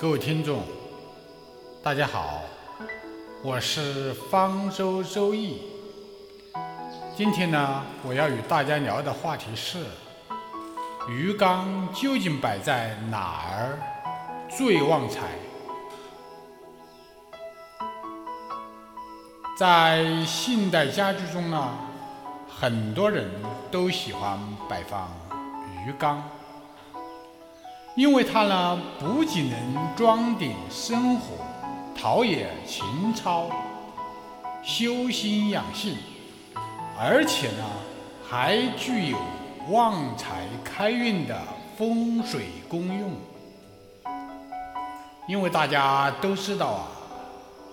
各位听众，大家好，我是方舟周易。今天呢，我要与大家聊的话题是：鱼缸究竟摆在哪儿最旺财？在现代家居中呢，很多人都喜欢摆放鱼缸。因为它呢，不仅能装点生活、陶冶情操、修心养性，而且呢，还具有旺财开运的风水功用。因为大家都知道啊，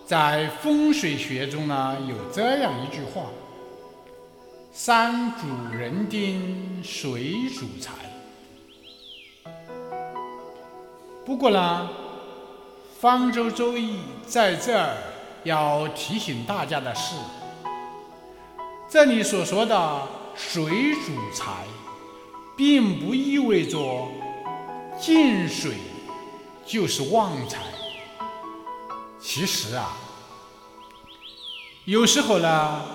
在风水学中呢，有这样一句话：“山主人丁，水主财。”不过呢，方舟周易在这儿要提醒大家的是，这里所说的水主财，并不意味着进水就是旺财。其实啊，有时候呢，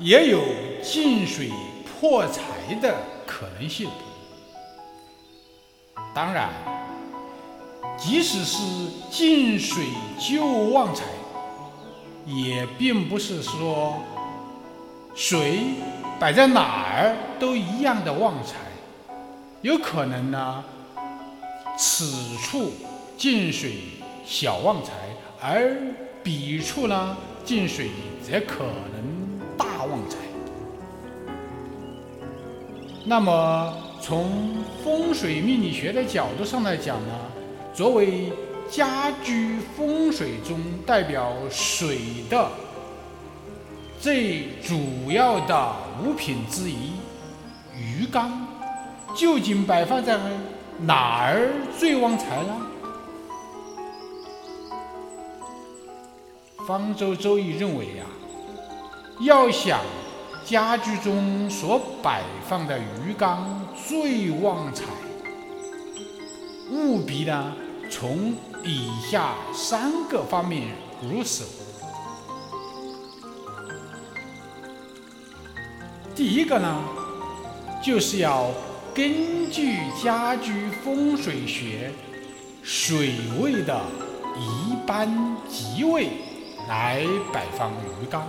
也有进水破财的可能性。当然。即使是进水就旺财，也并不是说水摆在哪儿都一样的旺财。有可能呢，此处进水小旺财，而彼处呢进水则可能大旺财。那么从风水命理学的角度上来讲呢？作为家居风水中代表水的最主要的物品之一，鱼缸究竟摆放在哪儿最旺财呢？方舟周易认为呀，要想家居中所摆放的鱼缸最旺财，务必呢。从以下三个方面入手。第一个呢，就是要根据家居风水学水位的一般吉位来摆放鱼缸。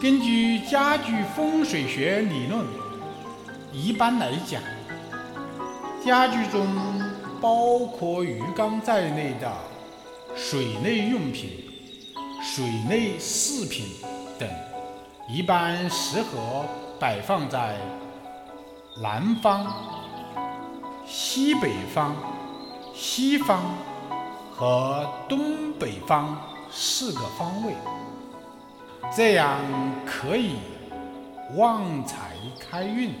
根据家居风水学理论。一般来讲，家居中包括鱼缸在内的水内用品、水内饰品等，一般适合摆放在南方、西北方、西方和东北方四个方位，这样可以旺财开运。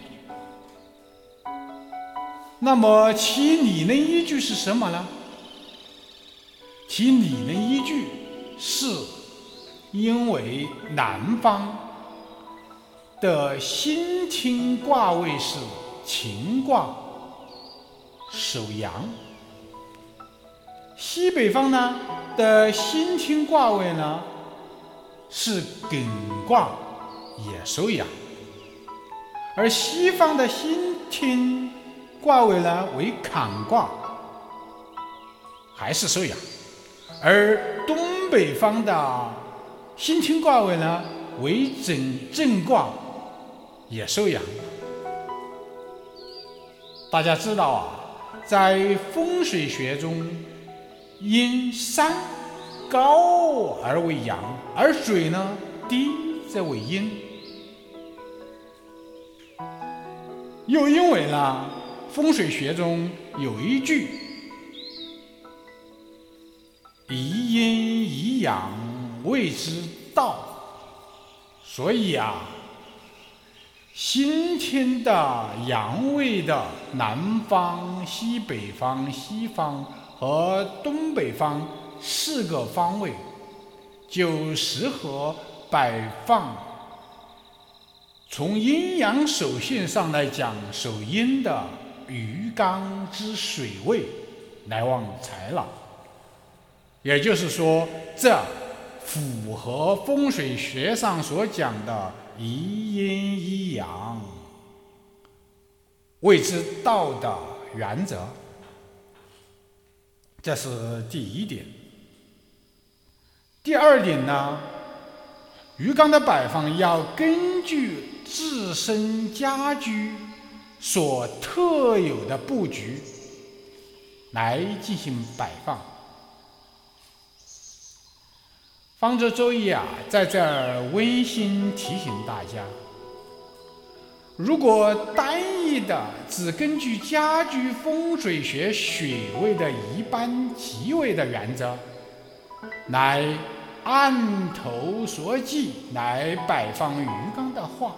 那么其理论依据是什么呢？其理论依据是，因为南方的辛天卦位是乾卦，属阳；西北方呢的辛天卦位呢是艮卦，也属阳；而西方的辛天。卦位呢为坎卦，还是收阳；而东北方的辛天卦位呢为震震卦，也收阳。大家知道啊，在风水学中，因山高而为阳，而水呢低则为阴。又因为呢。风水学中有一句“一阴一阳谓之道”，所以啊，先天的阳位的南方、西北方、西方和东北方四个方位，就适合摆放。从阴阳属性上来讲，属阴的。鱼缸之水位来旺财了。也就是说，这符合风水学上所讲的一阴一阳，谓之道的原则。这是第一点。第二点呢，鱼缸的摆放要根据自身家居所特有的布局来进行摆放。方舟周易啊，在这儿温馨提醒大家：如果单一的只根据家居风水学穴位的一般吉位的原则，来按头所忌来摆放鱼缸的话，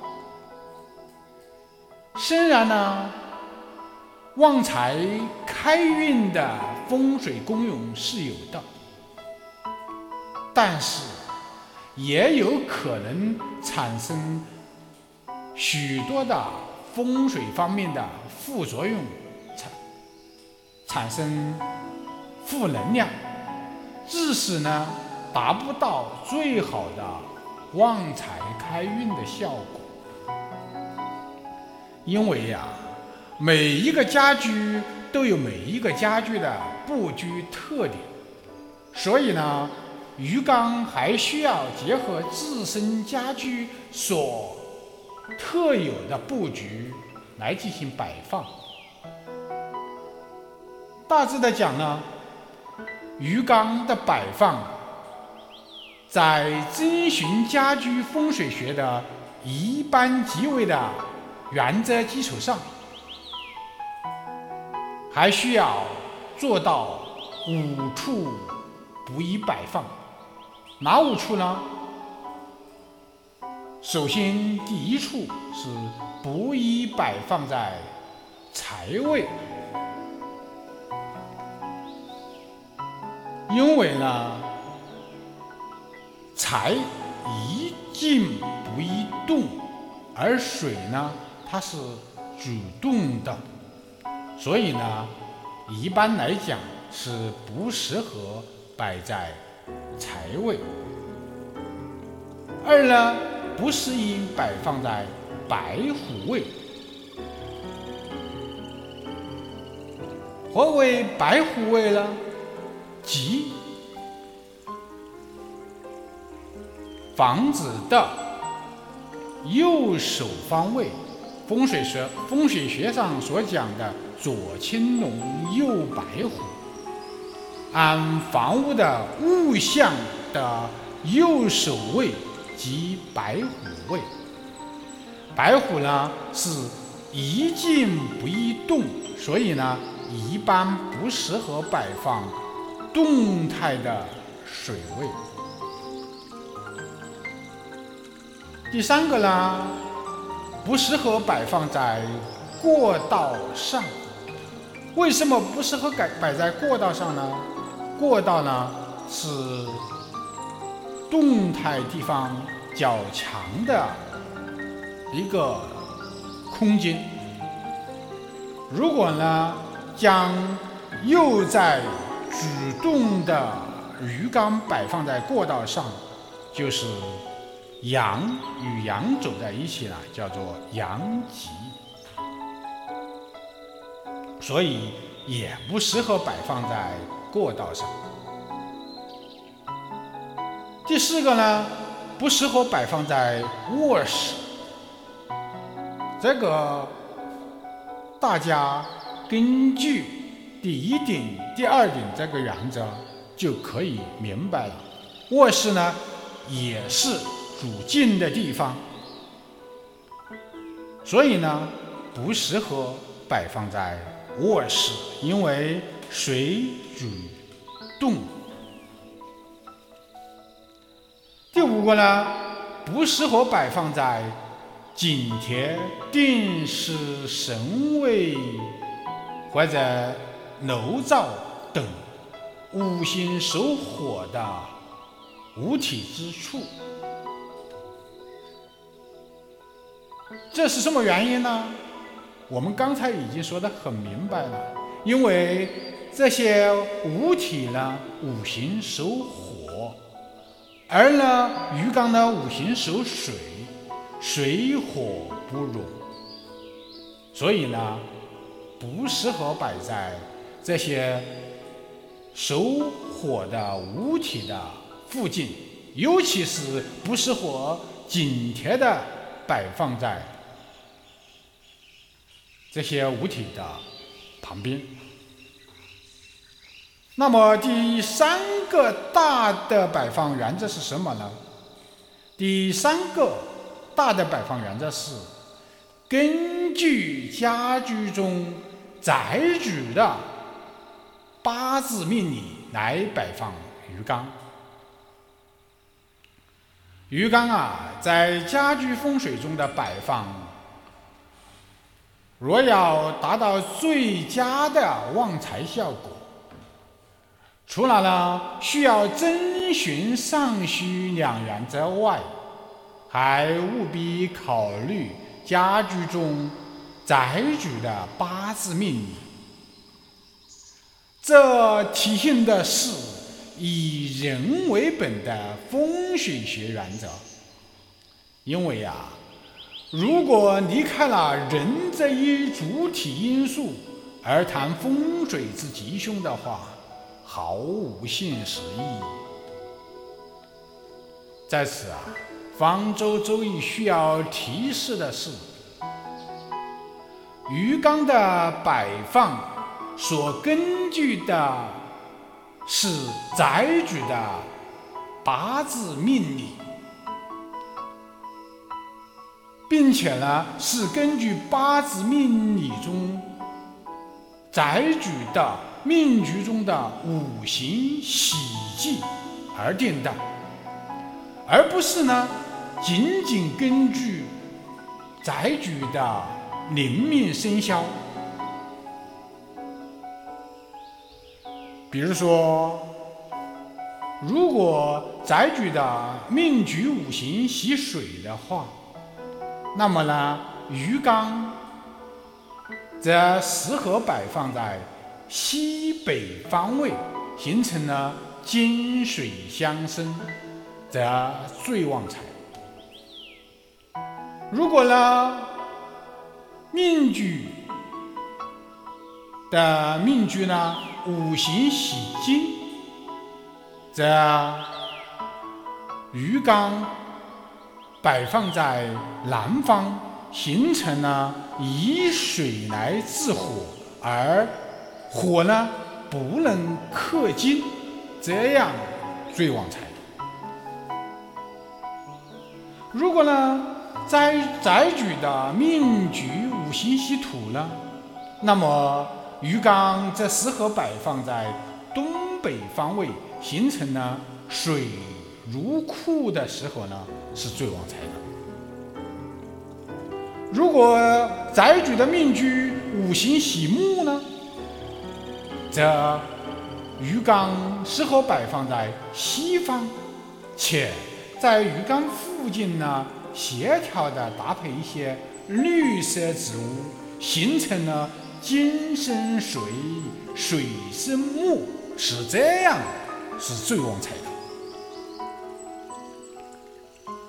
虽然呢，旺财开运的风水功用是有的，但是也有可能产生许多的风水方面的副作用，产产生负能量。致使呢达不到最好的旺财开运的效果，因为呀，每一个家居都有每一个家居的布局特点，所以呢，鱼缸还需要结合自身家居所特有的布局来进行摆放。大致的讲呢。鱼缸的摆放，在遵循家居风水学的一般吉位的原则基础上，还需要做到五处不宜摆放。哪五处呢？首先，第一处是不宜摆放在财位。因为呢，财宜静不宜动，而水呢，它是主动的，所以呢，一般来讲是不适合摆在财位。二呢，不适宜摆放在白虎位。何为白虎位呢？即房子的右手方位，风水学风水学上所讲的左青龙右白虎，按房屋的物象的右手位即白虎位。白虎呢是宜静不宜动，所以呢一般不适合摆放。动态的水位。第三个呢，不适合摆放在过道上。为什么不适合摆摆在过道上呢？过道呢是动态地方较强的一个空间。如果呢将又在主动的鱼缸摆放在过道上，就是阳与阳走在一起了，叫做阳极，所以也不适合摆放在过道上。第四个呢，不适合摆放在卧室，这个大家根据。第一点、第二点这个原则就可以明白了。卧室呢，也是主静的地方，所以呢，不适合摆放在卧室，因为水主动。第五个呢，不适合摆放在井田、定时神位或者。楼灶等五行属火的物体之处，这是什么原因呢？我们刚才已经说得很明白了，因为这些物体呢，五行属火，而呢，鱼缸呢，五行属水，水火不容，所以呢，不适合摆在这些属火的物体的附近，尤其是不适合紧贴的摆放在。这些物体的旁边。那么第三个大的摆放原则是什么呢？第三个大的摆放原则是根据家居中宅主的八字命理来摆放鱼缸。鱼缸啊，在家居风水中的摆放。若要达到最佳的旺财效果，除了呢需要遵循上述两原则外，还务必考虑家居中宅主的八字命理。这体现的是以人为本的风水学原则，因为啊。如果离开了人这一主体因素而谈风水之吉凶的话，毫无现实意义。在此啊，方舟周易需要提示的是：鱼缸的摆放所根据的是宅主的八字命理。并且呢，是根据八字命理中宅主的命局中的五行喜忌而定的，而不是呢仅仅根据宅主的临命生肖。比如说，如果宅主的命局五行喜水的话。那么呢，鱼缸则适合摆放在西北方位，形成了金水相生，则最旺财。如果呢，命局的命局呢五行喜金，则鱼缸。摆放在南方，形成了以水来制火，而火呢不能克金，这样最旺财。如果呢宅宅主的命局五行喜土呢，那么鱼缸则适合摆放在东北方位，形成呢水。入库的时候呢，是最旺财的。如果宅主的命局五行喜木呢，则鱼缸适合摆放在西方，且在鱼缸附近呢，协调的搭配一些绿色植物，形成了金生水，水生木，是这样，是最旺财的。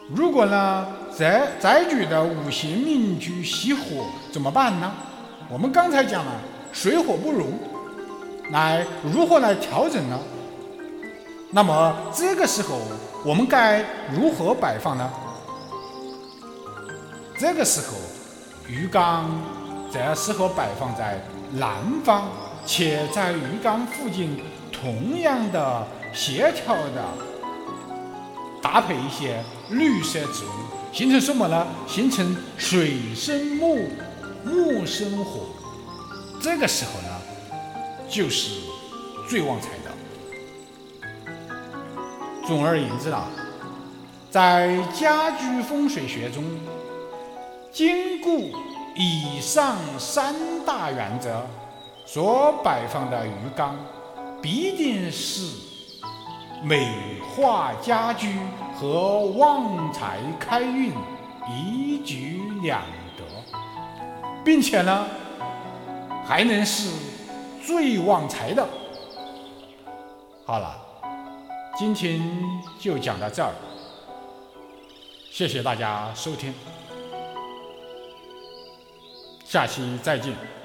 如果呢，宅宅主的五行命局喜火怎么办呢？我们刚才讲了水火不容，来如何来调整呢？那么这个时候我们该如何摆放呢？这个时候鱼缸则适合摆放在南方，且在鱼缸附近同样的协调的。搭配一些绿色植物，形成什么呢？形成水生木，木生火。这个时候呢，就是最旺财的。总而言之啊，在家居风水学中，兼顾以上三大原则所摆放的鱼缸，必定是。美化家居和旺财开运一举两得。并且呢，还能是最旺财的。好了，今天就讲到这儿，谢谢大家收听，下期再见。